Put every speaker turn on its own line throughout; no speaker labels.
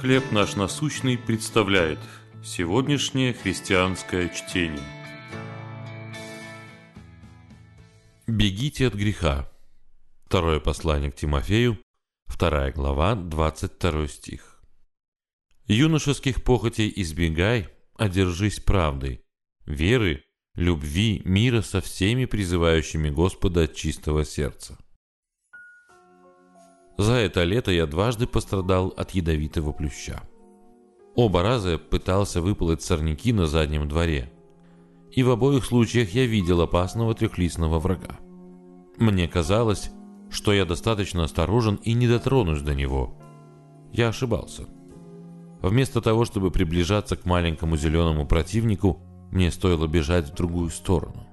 «Хлеб наш насущный» представляет сегодняшнее христианское чтение. Бегите от греха. Второе послание к Тимофею, вторая глава, 22 стих. Юношеских похотей избегай, одержись правдой, веры, любви, мира со всеми призывающими Господа от чистого сердца. За это лето я дважды пострадал от ядовитого плюща. Оба раза пытался выполоть сорняки на заднем дворе. И в обоих случаях я видел опасного трехлистного врага. Мне казалось, что я достаточно осторожен и не дотронусь до него. Я ошибался. Вместо того, чтобы приближаться к маленькому зеленому противнику, мне стоило бежать в другую сторону.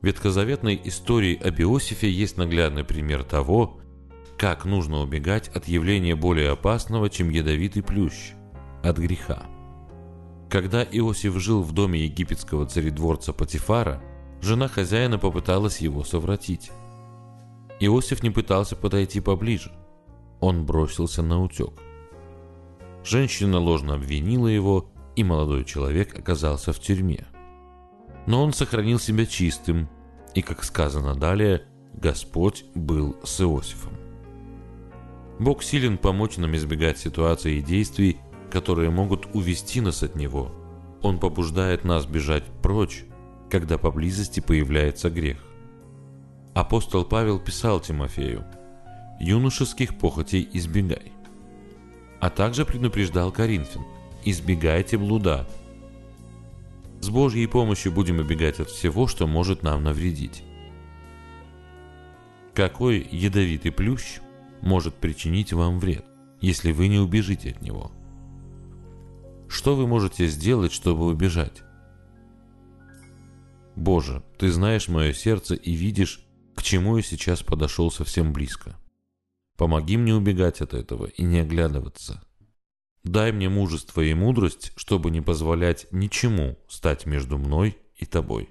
В ветхозаветной истории об Иосифе есть наглядный пример того, как нужно убегать от явления более опасного, чем ядовитый плющ, от греха. Когда Иосиф жил в доме египетского царедворца Патифара, жена хозяина попыталась его совратить. Иосиф не пытался подойти поближе. Он бросился на утек. Женщина ложно обвинила его, и молодой человек оказался в тюрьме. Но он сохранил себя чистым, и, как сказано далее, Господь был с Иосифом. Бог силен помочь нам избегать ситуаций и действий, которые могут увести нас от Него. Он побуждает нас бежать прочь, когда поблизости появляется грех. Апостол Павел писал Тимофею, «Юношеских похотей избегай». А также предупреждал Коринфян, «Избегайте блуда». С Божьей помощью будем убегать от всего, что может нам навредить. Какой ядовитый плющ – может причинить вам вред, если вы не убежите от него. Что вы можете сделать, чтобы убежать? Боже, Ты знаешь мое сердце и видишь, к чему я сейчас подошел совсем близко. Помоги мне убегать от этого и не оглядываться. Дай мне мужество и мудрость, чтобы не позволять ничему стать между мной и Тобой.